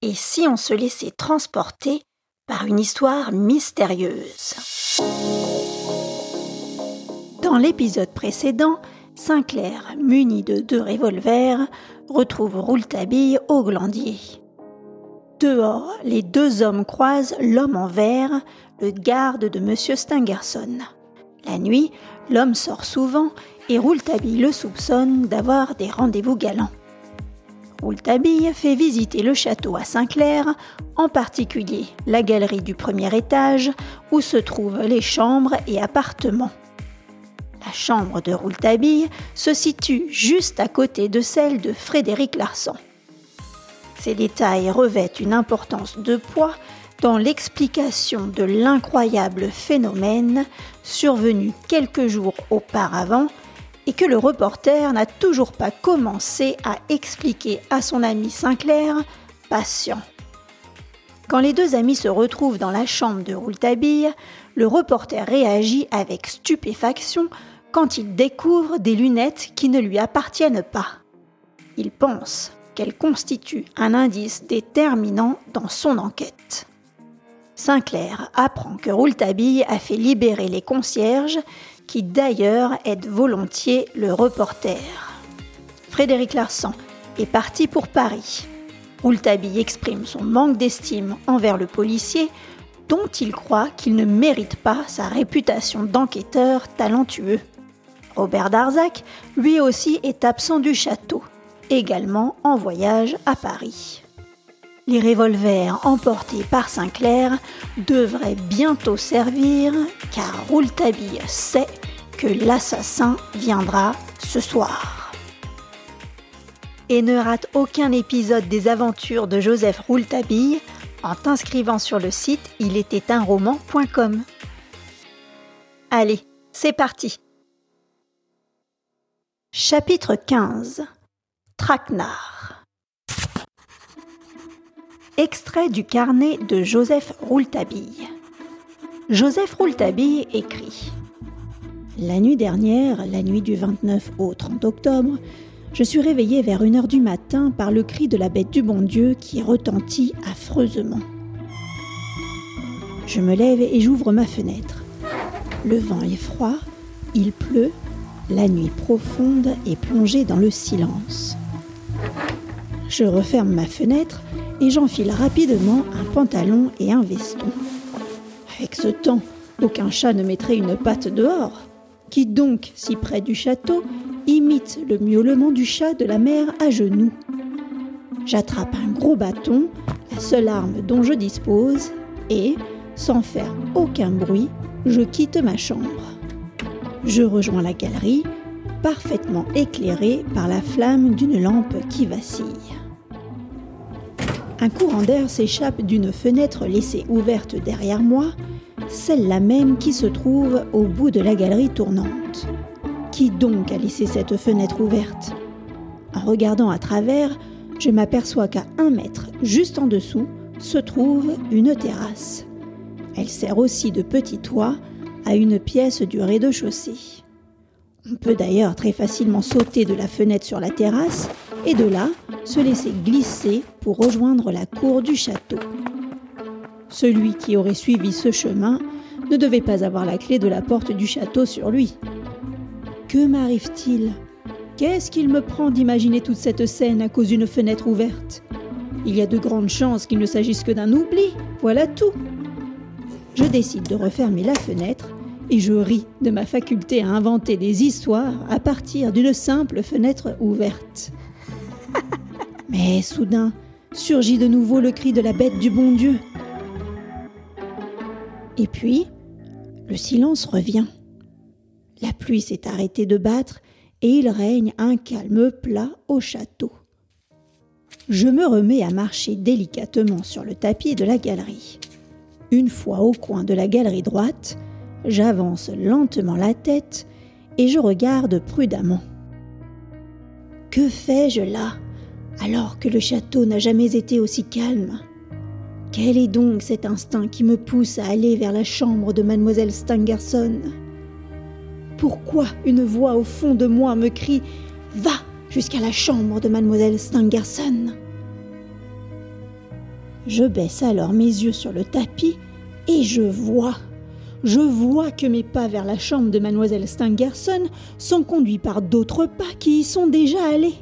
Et si on se laissait transporter par une histoire mystérieuse? Dans l'épisode précédent, Sinclair, muni de deux revolvers, retrouve Rouletabille au glandier. Dehors, les deux hommes croisent l'homme en vert, le garde de M. Stangerson. La nuit, l'homme sort souvent et Rouletabille le soupçonne d'avoir des rendez-vous galants. Rouletabille fait visiter le château à Saint-Clair, en particulier la galerie du premier étage où se trouvent les chambres et appartements. La chambre de Rouletabille se situe juste à côté de celle de Frédéric Larsan. Ces détails revêtent une importance de poids dans l'explication de l'incroyable phénomène survenu quelques jours auparavant et que le reporter n'a toujours pas commencé à expliquer à son ami Sinclair, patient. Quand les deux amis se retrouvent dans la chambre de Rouletabille, le reporter réagit avec stupéfaction quand il découvre des lunettes qui ne lui appartiennent pas. Il pense qu'elles constituent un indice déterminant dans son enquête. Sinclair apprend que Rouletabille a fait libérer les concierges qui d'ailleurs aide volontiers le reporter. Frédéric Larsan est parti pour Paris. Rouletabille exprime son manque d'estime envers le policier dont il croit qu'il ne mérite pas sa réputation d'enquêteur talentueux. Robert Darzac, lui aussi, est absent du château, également en voyage à Paris. Les revolvers emportés par Sinclair devraient bientôt servir car Rouletabille sait que l'assassin viendra ce soir. Et ne rate aucun épisode des aventures de Joseph Rouletabille en t'inscrivant sur le site roman.com. Allez, c'est parti. Chapitre 15 Traquenard Extrait du carnet de Joseph Rouletabille. Joseph Rouletabille écrit La nuit dernière, la nuit du 29 au 30 octobre, je suis réveillé vers 1 heure du matin par le cri de la bête du bon Dieu qui retentit affreusement. Je me lève et j'ouvre ma fenêtre. Le vent est froid, il pleut, la nuit profonde est plongée dans le silence. Je referme ma fenêtre et j'enfile rapidement un pantalon et un veston. Avec ce temps, aucun chat ne mettrait une patte dehors. Qui donc, si près du château, imite le miaulement du chat de la mère à genoux? J'attrape un gros bâton, la seule arme dont je dispose, et, sans faire aucun bruit, je quitte ma chambre. Je rejoins la galerie, parfaitement éclairée par la flamme d'une lampe qui vacille. Un courant d'air s'échappe d'une fenêtre laissée ouverte derrière moi, celle-là même qui se trouve au bout de la galerie tournante. Qui donc a laissé cette fenêtre ouverte? En regardant à travers, je m'aperçois qu'à un mètre, juste en dessous, se trouve une terrasse. Elle sert aussi de petit toit à une pièce du rez-de-chaussée. On peut d'ailleurs très facilement sauter de la fenêtre sur la terrasse et de là se laisser glisser pour rejoindre la cour du château. Celui qui aurait suivi ce chemin ne devait pas avoir la clé de la porte du château sur lui. Que m'arrive-t-il? Qu'est-ce qu'il me prend d'imaginer toute cette scène à cause d'une fenêtre ouverte? Il y a de grandes chances qu'il ne s'agisse que d'un oubli, voilà tout. Je décide de refermer la fenêtre et je ris de ma faculté à inventer des histoires à partir d'une simple fenêtre ouverte. Mais soudain surgit de nouveau le cri de la bête du bon Dieu. Et puis, le silence revient. La pluie s'est arrêtée de battre et il règne un calme plat au château. Je me remets à marcher délicatement sur le tapis de la galerie. Une fois au coin de la galerie droite, j'avance lentement la tête et je regarde prudemment. Que fais-je là alors que le château n'a jamais été aussi calme? Quel est donc cet instinct qui me pousse à aller vers la chambre de mademoiselle Stangerson? Pourquoi une voix au fond de moi me crie Va jusqu'à la chambre de mademoiselle Stangerson Je baisse alors mes yeux sur le tapis et je vois. Je vois que mes pas vers la chambre de mademoiselle Stangerson sont conduits par d'autres pas qui y sont déjà allés.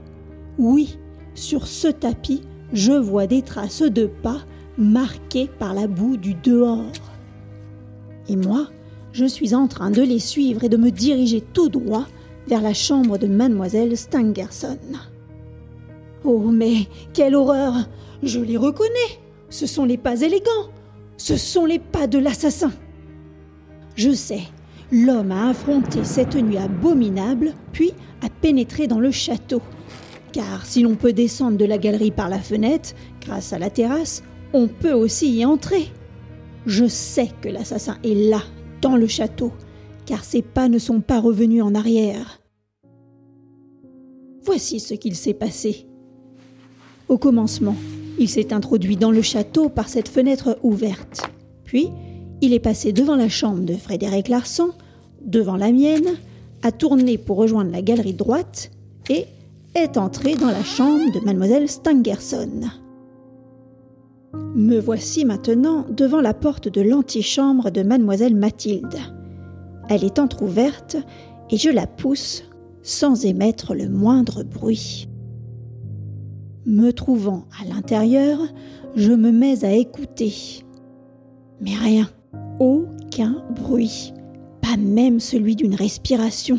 Oui, sur ce tapis, je vois des traces de pas marquées par la boue du dehors. Et moi, je suis en train de les suivre et de me diriger tout droit vers la chambre de mademoiselle Stangerson. Oh, mais quelle horreur Je les reconnais Ce sont les pas élégants Ce sont les pas de l'assassin Je sais, l'homme a affronté cette nuit abominable, puis a pénétré dans le château. Car si l'on peut descendre de la galerie par la fenêtre, grâce à la terrasse, on peut aussi y entrer. Je sais que l'assassin est là, dans le château, car ses pas ne sont pas revenus en arrière. Voici ce qu'il s'est passé. Au commencement, il s'est introduit dans le château par cette fenêtre ouverte. Puis, il est passé devant la chambre de Frédéric Larsan, devant la mienne, a tourné pour rejoindre la galerie droite et est entré dans la chambre de mademoiselle Stangerson. Me voici maintenant devant la porte de l'antichambre de mademoiselle Mathilde. Elle est entr'ouverte et je la pousse sans émettre le moindre bruit. Me trouvant à l'intérieur, je me mets à écouter. Mais rien, aucun bruit, pas même celui d'une respiration.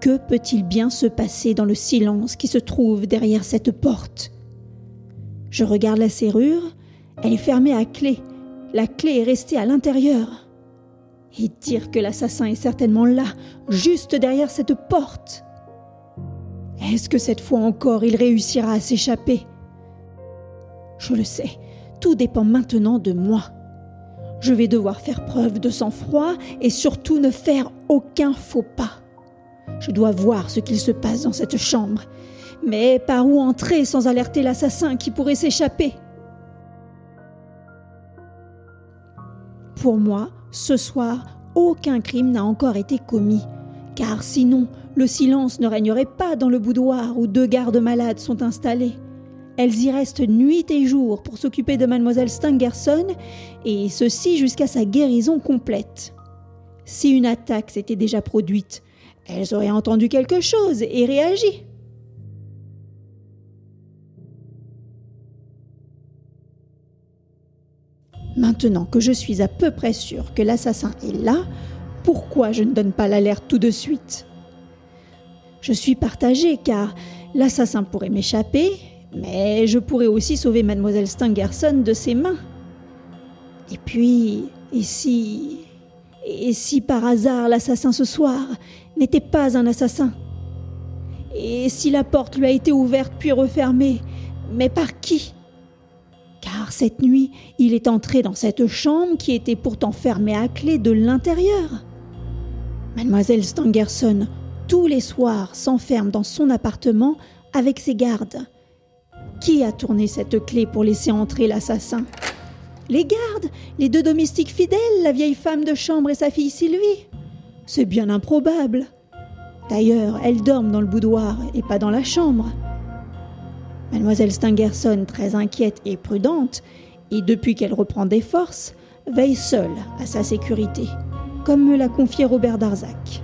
Que peut-il bien se passer dans le silence qui se trouve derrière cette porte? Je regarde la serrure, elle est fermée à clé. La clé est restée à l'intérieur. Et dire que l'assassin est certainement là, juste derrière cette porte. Est-ce que cette fois encore il réussira à s'échapper? Je le sais, tout dépend maintenant de moi. Je vais devoir faire preuve de sang-froid et surtout ne faire aucun faux pas. Je dois voir ce qu'il se passe dans cette chambre. Mais par où entrer sans alerter l'assassin qui pourrait s'échapper? Pour moi, ce soir, aucun crime n'a encore été commis car sinon le silence ne régnerait pas dans le boudoir où deux gardes malades sont installés. Elles y restent nuit et jour pour s'occuper de mademoiselle Stangerson, et ceci jusqu'à sa guérison complète. Si une attaque s'était déjà produite, elles auraient entendu quelque chose et réagi. Maintenant que je suis à peu près sûr que l'assassin est là, pourquoi je ne donne pas l'alerte tout de suite? Je suis partagée car l'assassin pourrait m'échapper, mais je pourrais aussi sauver mademoiselle Stangerson de ses mains. Et puis, et si... Et si par hasard l'assassin ce soir n'était pas un assassin? Et si la porte lui a été ouverte puis refermée, mais par qui? Car cette nuit, il est entré dans cette chambre qui était pourtant fermée à clé de l'intérieur. Mademoiselle Stangerson, tous les soirs, s'enferme dans son appartement avec ses gardes. Qui a tourné cette clé pour laisser entrer l'assassin? Les gardes, les deux domestiques fidèles, la vieille femme de chambre et sa fille Sylvie? C'est bien improbable. D'ailleurs, elles dorment dans le boudoir et pas dans la chambre. Mademoiselle Stangerson, très inquiète et prudente, et depuis qu'elle reprend des forces, veille seule à sa sécurité comme me l'a confié Robert Darzac.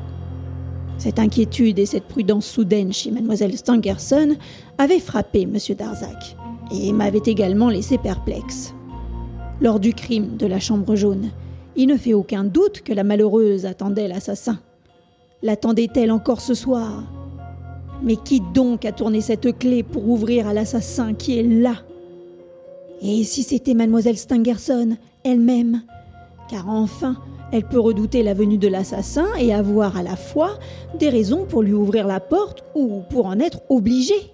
Cette inquiétude et cette prudence soudaine chez mademoiselle Stangerson avaient frappé M. Darzac et m'avaient également laissé perplexe. Lors du crime de la chambre jaune, il ne fait aucun doute que la malheureuse attendait l'assassin. L'attendait-elle encore ce soir? Mais qui donc a tourné cette clé pour ouvrir à l'assassin qui est là? Et si c'était mademoiselle Stangerson elle-même? Car enfin, elle peut redouter la venue de l'assassin et avoir à la fois des raisons pour lui ouvrir la porte ou pour en être obligée.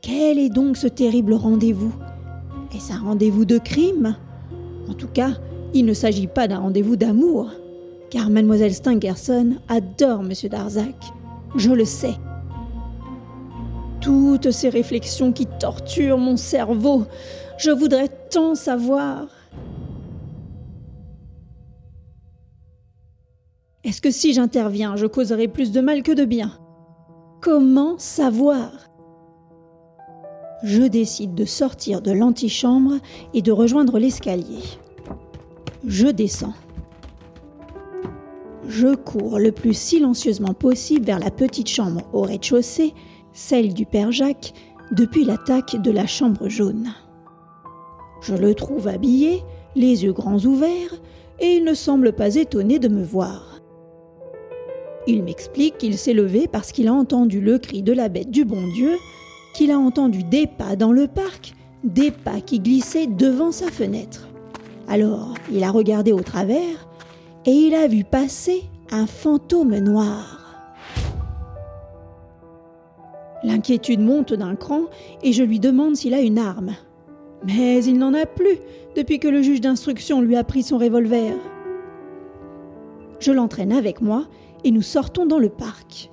Quel est donc ce terrible rendez-vous? Est-ce un rendez-vous de crime? En tout cas, il ne s'agit pas d'un rendez-vous d'amour, car mademoiselle Stangerson adore M. Darzac. Je le sais. Toutes ces réflexions qui torturent mon cerveau, je voudrais tant savoir. Est-ce que si j'interviens, je causerai plus de mal que de bien? Comment savoir? Je décide de sortir de l'antichambre et de rejoindre l'escalier. Je descends. Je cours le plus silencieusement possible vers la petite chambre au rez-de-chaussée, celle du père Jacques, depuis l'attaque de la chambre jaune. Je le trouve habillé, les yeux grands ouverts, et il ne semble pas étonné de me voir. Il m'explique qu'il s'est levé parce qu'il a entendu le cri de la bête du bon Dieu, qu'il a entendu des pas dans le parc, des pas qui glissaient devant sa fenêtre. Alors il a regardé au travers et il a vu passer un fantôme noir. L'inquiétude monte d'un cran et je lui demande s'il a une arme. Mais il n'en a plus depuis que le juge d'instruction lui a pris son revolver. Je l'entraîne avec moi et nous sortons dans le parc.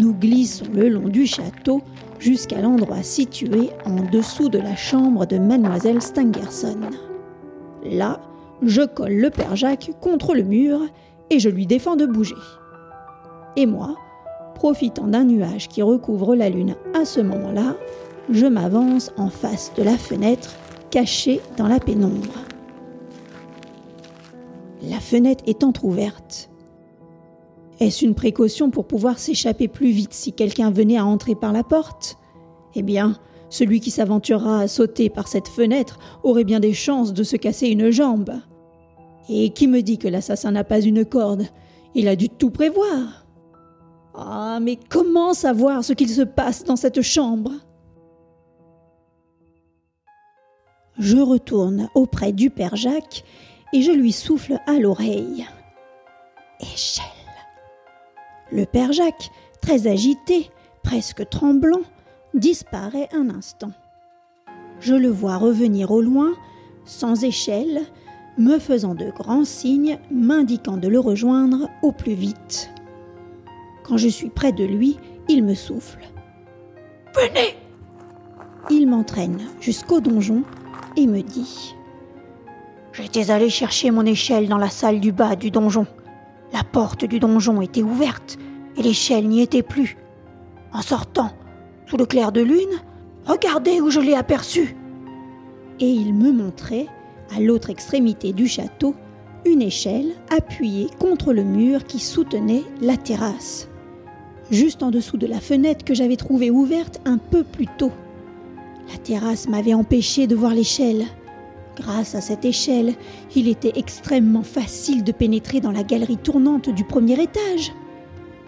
Nous glissons le long du château jusqu'à l'endroit situé en dessous de la chambre de mademoiselle Stangerson. Là, je colle le père Jacques contre le mur et je lui défends de bouger. Et moi, profitant d'un nuage qui recouvre la lune à ce moment-là, je m'avance en face de la fenêtre cachée dans la pénombre. La fenêtre est entr'ouverte. Est-ce une précaution pour pouvoir s'échapper plus vite si quelqu'un venait à entrer par la porte? Eh bien, celui qui s'aventurera à sauter par cette fenêtre aurait bien des chances de se casser une jambe. Et qui me dit que l'assassin n'a pas une corde? Il a dû tout prévoir. Ah, mais comment savoir ce qu'il se passe dans cette chambre? Je retourne auprès du père Jacques et je lui souffle à l'oreille. Le père Jacques, très agité, presque tremblant, disparaît un instant. Je le vois revenir au loin, sans échelle, me faisant de grands signes, m'indiquant de le rejoindre au plus vite. Quand je suis près de lui, il me souffle. Venez Il m'entraîne jusqu'au donjon et me dit J'étais allé chercher mon échelle dans la salle du bas du donjon. La porte du donjon était ouverte et l'échelle n'y était plus. En sortant, sous le clair de lune, regardez où je l'ai aperçue. Et il me montrait, à l'autre extrémité du château, une échelle appuyée contre le mur qui soutenait la terrasse, juste en dessous de la fenêtre que j'avais trouvée ouverte un peu plus tôt. La terrasse m'avait empêché de voir l'échelle. Grâce à cette échelle, il était extrêmement facile de pénétrer dans la galerie tournante du premier étage.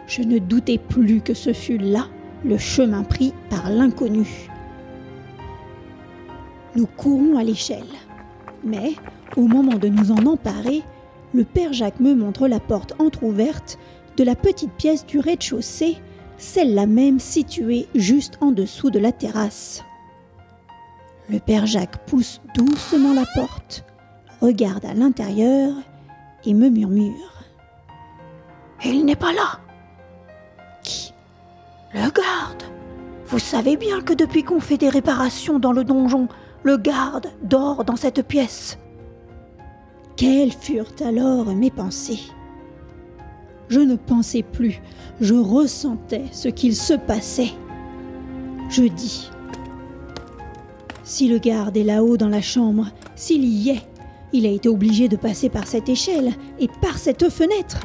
Je ne doutais plus que ce fût là le chemin pris par l'inconnu. Nous courons à l'échelle. Mais, au moment de nous en emparer, le père Jacques me montre la porte entr'ouverte de la petite pièce du rez-de-chaussée, celle-là même située juste en dessous de la terrasse. Le père Jacques pousse doucement la porte, regarde à l'intérieur et me murmure. Il n'est pas là. Qui? Le garde. Vous savez bien que depuis qu'on fait des réparations dans le donjon, le garde dort dans cette pièce. Quelles furent alors mes pensées? Je ne pensais plus, je ressentais ce qu'il se passait. Je dis si le garde est là-haut dans la chambre, s'il y est, il a été obligé de passer par cette échelle et par cette fenêtre.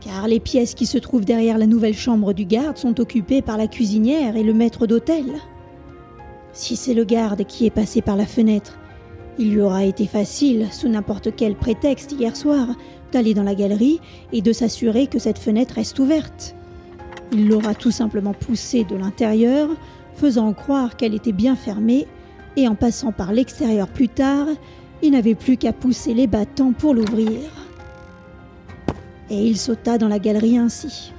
Car les pièces qui se trouvent derrière la nouvelle chambre du garde sont occupées par la cuisinière et le maître d'hôtel. Si c'est le garde qui est passé par la fenêtre, il lui aura été facile, sous n'importe quel prétexte hier soir, d'aller dans la galerie et de s'assurer que cette fenêtre reste ouverte. Il l'aura tout simplement poussée de l'intérieur, faisant croire qu'elle était bien fermée et en passant par l'extérieur plus tard, il n'avait plus qu'à pousser les battants pour l'ouvrir. Et il sauta dans la galerie ainsi.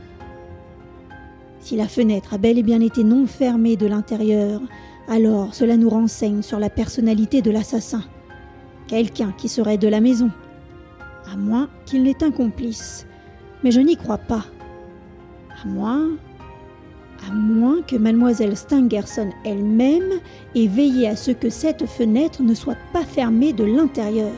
Si la fenêtre a bel et bien été non fermée de l'intérieur, alors cela nous renseigne sur la personnalité de l'assassin. Quelqu'un qui serait de la maison. À moins qu'il n'ait un complice. Mais je n'y crois pas. À moins à moins que mademoiselle Stangerson elle-même ait veillé à ce que cette fenêtre ne soit pas fermée de l'intérieur.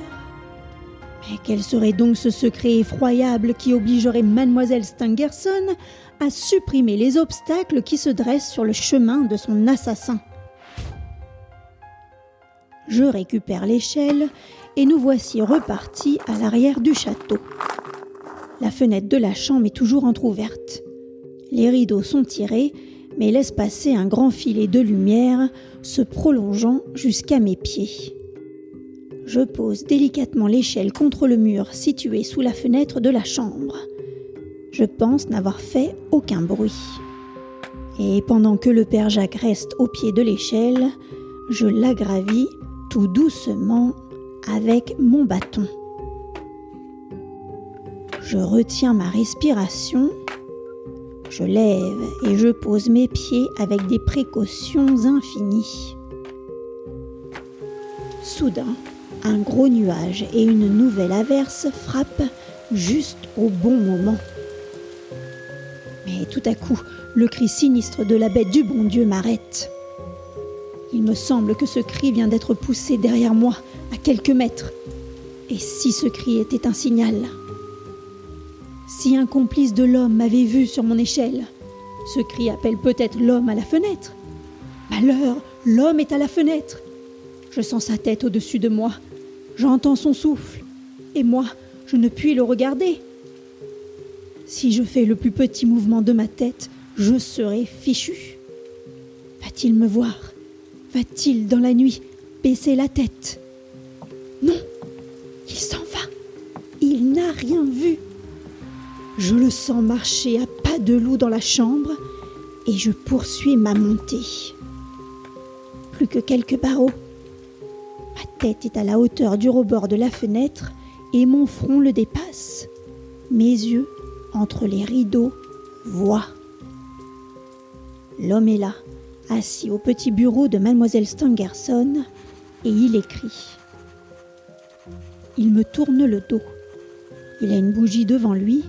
Mais quel serait donc ce secret effroyable qui obligerait mademoiselle Stangerson à supprimer les obstacles qui se dressent sur le chemin de son assassin? Je récupère l'échelle et nous voici repartis à l'arrière du château. La fenêtre de la chambre est toujours entr'ouverte. Les rideaux sont tirés, mais laissent passer un grand filet de lumière se prolongeant jusqu'à mes pieds. Je pose délicatement l'échelle contre le mur situé sous la fenêtre de la chambre. Je pense n'avoir fait aucun bruit. Et pendant que le père Jacques reste au pied de l'échelle, je l'aggravis tout doucement avec mon bâton. Je retiens ma respiration, je lève et je pose mes pieds avec des précautions infinies. Soudain, un gros nuage et une nouvelle averse frappent juste au bon moment. Mais tout à coup, le cri sinistre de la bête du bon Dieu m'arrête. Il me semble que ce cri vient d'être poussé derrière moi, à quelques mètres. Et si ce cri était un signal? Si un complice de l'homme m'avait vu sur mon échelle, ce cri appelle peut-être l'homme à la fenêtre. Malheur, l'homme est à la fenêtre. Je sens sa tête au-dessus de moi. J'entends son souffle. Et moi, je ne puis le regarder. Si je fais le plus petit mouvement de ma tête, je serai fichu. Va-t-il me voir? Va-t-il dans la nuit baisser la tête? Non, il s'en va. Il n'a rien vu. Je le sens marcher à pas de loup dans la chambre et je poursuis ma montée. Plus que quelques barreaux. Ma tête est à la hauteur du rebord de la fenêtre et mon front le dépasse. Mes yeux, entre les rideaux, voient. L'homme est là, assis au petit bureau de mademoiselle Stangerson, et il écrit. Il me tourne le dos. Il a une bougie devant lui,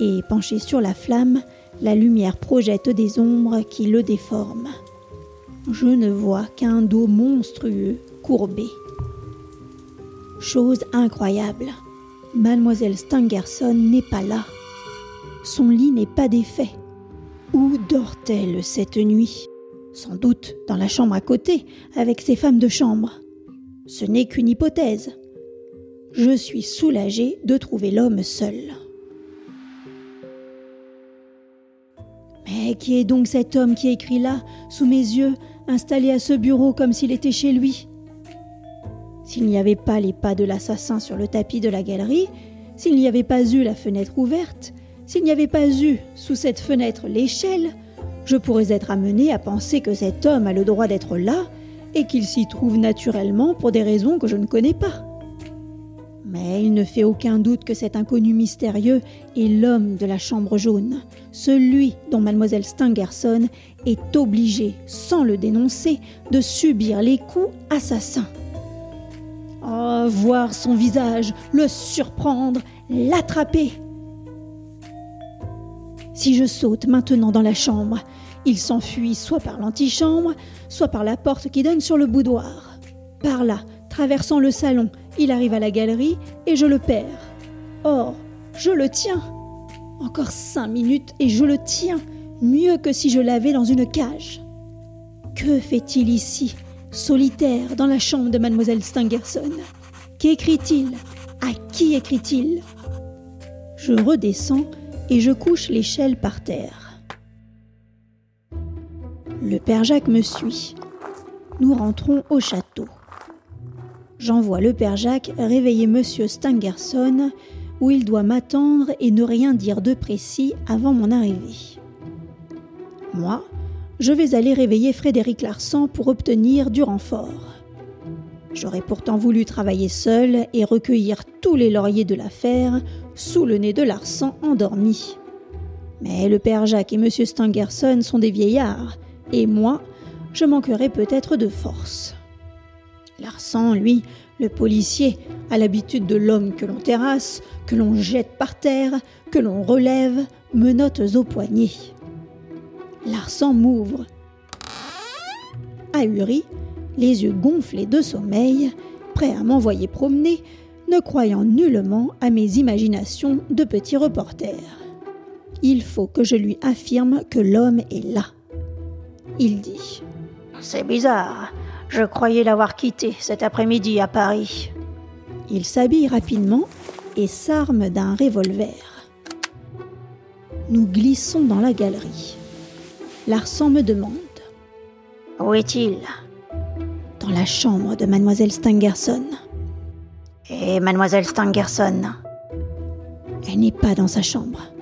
et penché sur la flamme, la lumière projette des ombres qui le déforment. Je ne vois qu'un dos monstrueux courbé. Chose incroyable, mademoiselle Stangerson n'est pas là. Son lit n'est pas défait. Où dort-elle cette nuit? Sans doute dans la chambre à côté, avec ses femmes de chambre. Ce n'est qu'une hypothèse. Je suis soulagé de trouver l'homme seul. Qui est donc cet homme qui écrit là, sous mes yeux, installé à ce bureau comme s'il était chez lui S'il n'y avait pas les pas de l'assassin sur le tapis de la galerie, s'il n'y avait pas eu la fenêtre ouverte, s'il n'y avait pas eu, sous cette fenêtre, l'échelle, je pourrais être amené à penser que cet homme a le droit d'être là et qu'il s'y trouve naturellement pour des raisons que je ne connais pas. Il ne fait aucun doute que cet inconnu mystérieux est l'homme de la chambre jaune, celui dont mademoiselle Stangerson est obligée, sans le dénoncer, de subir les coups assassins. Oh, voir son visage, le surprendre, l'attraper. Si je saute maintenant dans la chambre, il s'enfuit soit par l'antichambre, soit par la porte qui donne sur le boudoir. Par là, traversant le salon, il arrive à la galerie et je le perds. Or, je le tiens. Encore cinq minutes et je le tiens, mieux que si je l'avais dans une cage. Que fait-il ici, solitaire, dans la chambre de mademoiselle Stangerson? Qu'écrit-il? À qui écrit-il? Je redescends et je couche l'échelle par terre. Le père Jacques me suit. Nous rentrons au château. J'envoie le père Jacques réveiller monsieur Stangerson, où il doit m'attendre et ne rien dire de précis avant mon arrivée. Moi, je vais aller réveiller Frédéric Larsan pour obtenir du renfort. J'aurais pourtant voulu travailler seul et recueillir tous les lauriers de l'affaire sous le nez de Larsan endormi. Mais le père Jacques et monsieur Stangerson sont des vieillards et moi, je manquerai peut-être de force. Larsan, lui, le policier, a l'habitude de l'homme que l'on terrasse, que l'on jette par terre, que l'on relève, menottes au poignet. Larsan m'ouvre. Ahuri, les yeux gonflés de sommeil, prêt à m'envoyer promener, ne croyant nullement à mes imaginations de petit reporter. Il faut que je lui affirme que l'homme est là. Il dit C'est bizarre. Je croyais l'avoir quitté cet après-midi à Paris. Il s'habille rapidement et s'arme d'un revolver. Nous glissons dans la galerie. Larsan me demande Où est-il? Dans la chambre de mademoiselle Stangerson. Et mademoiselle Stangerson? Elle n'est pas dans sa chambre.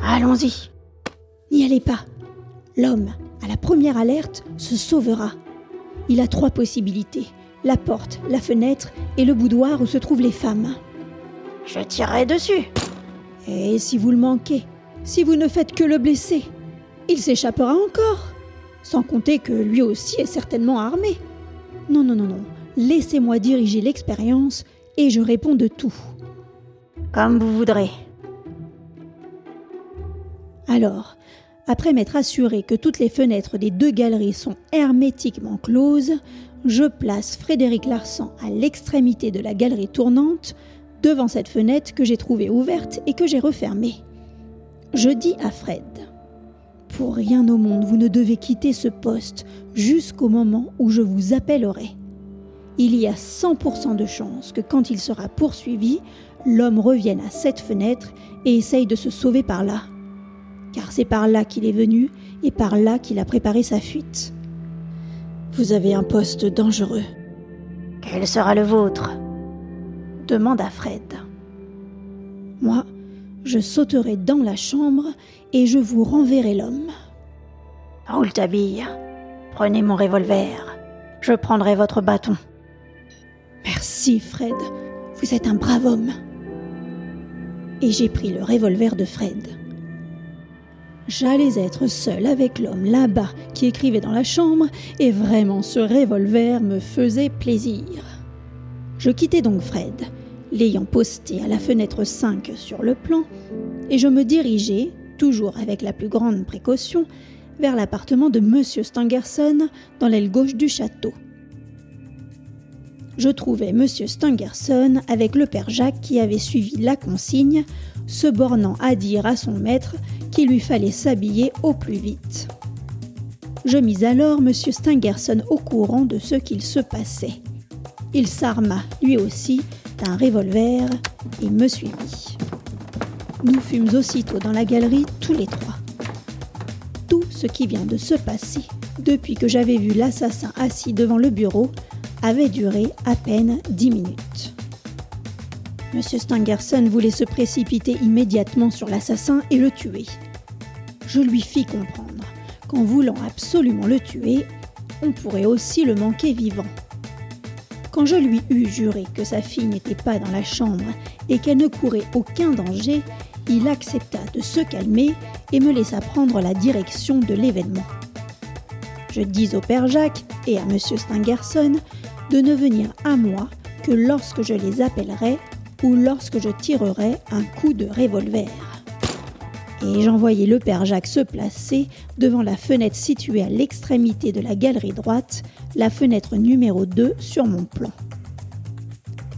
Allons-y. N'y allez pas. L'homme, à la première alerte, se sauvera. Il a trois possibilités. La porte, la fenêtre et le boudoir où se trouvent les femmes. Je tirerai dessus. Et si vous le manquez Si vous ne faites que le blesser Il s'échappera encore. Sans compter que lui aussi est certainement armé. Non, non, non, non. Laissez-moi diriger l'expérience et je réponds de tout. Comme vous voudrez. Alors, après m'être assuré que toutes les fenêtres des deux galeries sont hermétiquement closes, je place Frédéric Larsan à l'extrémité de la galerie tournante, devant cette fenêtre que j'ai trouvée ouverte et que j'ai refermée. Je dis à Fred Pour rien au monde, vous ne devez quitter ce poste jusqu'au moment où je vous appellerai. Il y a 100% de chances que quand il sera poursuivi, l'homme revienne à cette fenêtre et essaye de se sauver par là. Car c'est par là qu'il est venu et par là qu'il a préparé sa fuite. Vous avez un poste dangereux. Quel sera le vôtre? Demanda Fred. Moi, je sauterai dans la chambre et je vous renverrai l'homme. Rouletabille, prenez mon revolver. Je prendrai votre bâton. Merci, Fred. Vous êtes un brave homme. Et j'ai pris le revolver de Fred. J'allais être seul avec l'homme là-bas qui écrivait dans la chambre, et vraiment ce revolver me faisait plaisir. Je quittai donc Fred, l'ayant posté à la fenêtre 5 sur le plan, et je me dirigeai, toujours avec la plus grande précaution, vers l'appartement de M. Stangerson dans l'aile gauche du château. Je trouvai M. Stangerson avec le père Jacques qui avait suivi la consigne, se bornant à dire à son maître qu'il lui fallait s'habiller au plus vite. Je mis alors M. Stangerson au courant de ce qu'il se passait. Il s'arma, lui aussi, d'un revolver et me suivit. Nous fûmes aussitôt dans la galerie tous les trois. Tout ce qui vient de se passer depuis que j'avais vu l'assassin assis devant le bureau avait duré à peine dix minutes. M. Stangerson voulait se précipiter immédiatement sur l'assassin et le tuer. Je lui fis comprendre qu'en voulant absolument le tuer, on pourrait aussi le manquer vivant. Quand je lui eus juré que sa fille n'était pas dans la chambre et qu'elle ne courait aucun danger, il accepta de se calmer et me laissa prendre la direction de l'événement. Je dis au père Jacques et à M. Stangerson de ne venir à moi que lorsque je les appellerai ou lorsque je tirerai un coup de revolver. Et j'envoyai le père Jacques se placer devant la fenêtre située à l'extrémité de la galerie droite, la fenêtre numéro 2 sur mon plan.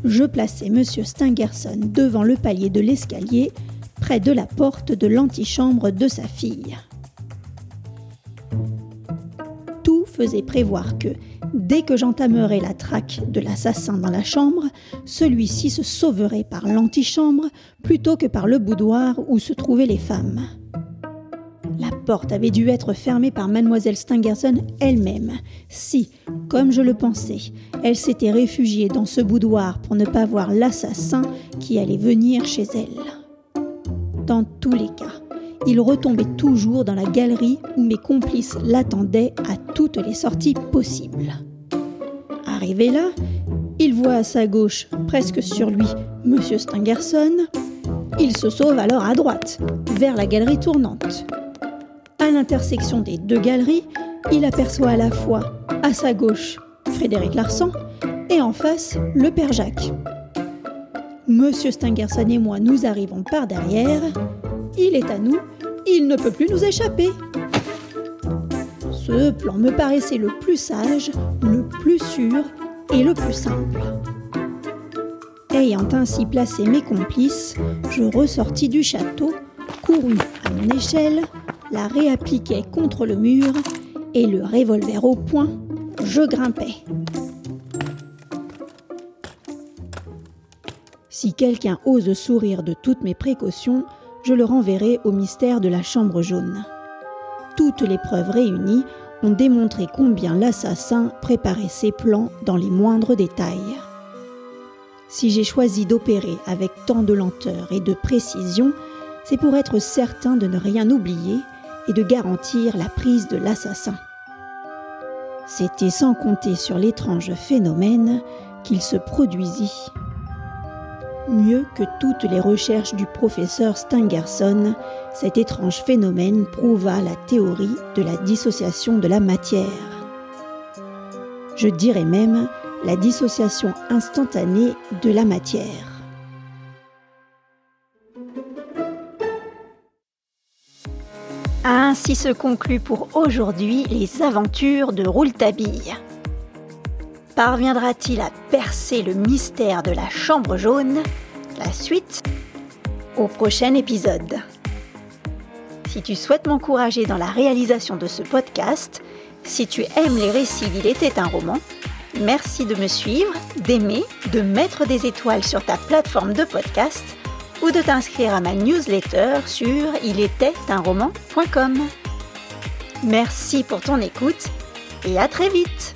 Je plaçai M. Stangerson devant le palier de l'escalier, près de la porte de l'antichambre de sa fille. Tout faisait prévoir que, Dès que j'entamerai la traque de l'assassin dans la chambre, celui-ci se sauverait par l'antichambre plutôt que par le boudoir où se trouvaient les femmes. La porte avait dû être fermée par mademoiselle Stangerson elle-même, si, comme je le pensais, elle s'était réfugiée dans ce boudoir pour ne pas voir l'assassin qui allait venir chez elle. Dans tous les cas, il retombait toujours dans la galerie où mes complices l'attendaient à toutes les sorties possibles. Arrivé là, il voit à sa gauche, presque sur lui, Monsieur Stangerson. Il se sauve alors à droite, vers la galerie tournante. À l'intersection des deux galeries, il aperçoit à la fois, à sa gauche, Frédéric Larsan et en face, le père Jacques. Monsieur Stangerson et moi nous arrivons par derrière. Il est à nous, il ne peut plus nous échapper. Ce plan me paraissait le plus sage, le plus sûr et le plus simple. Ayant ainsi placé mes complices, je ressortis du château, courus à mon échelle, la réappliquai contre le mur et le revolver au poing, je grimpais. Si quelqu'un ose sourire de toutes mes précautions, je le renverrai au mystère de la chambre jaune. Toutes les preuves réunies ont démontré combien l'assassin préparait ses plans dans les moindres détails. Si j'ai choisi d'opérer avec tant de lenteur et de précision, c'est pour être certain de ne rien oublier et de garantir la prise de l'assassin. C'était sans compter sur l'étrange phénomène qu'il se produisit. Mieux que toutes les recherches du professeur Stangerson, cet étrange phénomène prouva la théorie de la dissociation de la matière. Je dirais même la dissociation instantanée de la matière. Ainsi se conclut pour aujourd'hui les aventures de Rouletabille. Parviendra-t-il à percer le mystère de la chambre jaune? La suite au prochain épisode. Si tu souhaites m'encourager dans la réalisation de ce podcast, si tu aimes les récits d'Il était un roman, merci de me suivre, d'aimer, de mettre des étoiles sur ta plateforme de podcast ou de t'inscrire à ma newsletter sur ilétaitunroman.com. Merci pour ton écoute et à très vite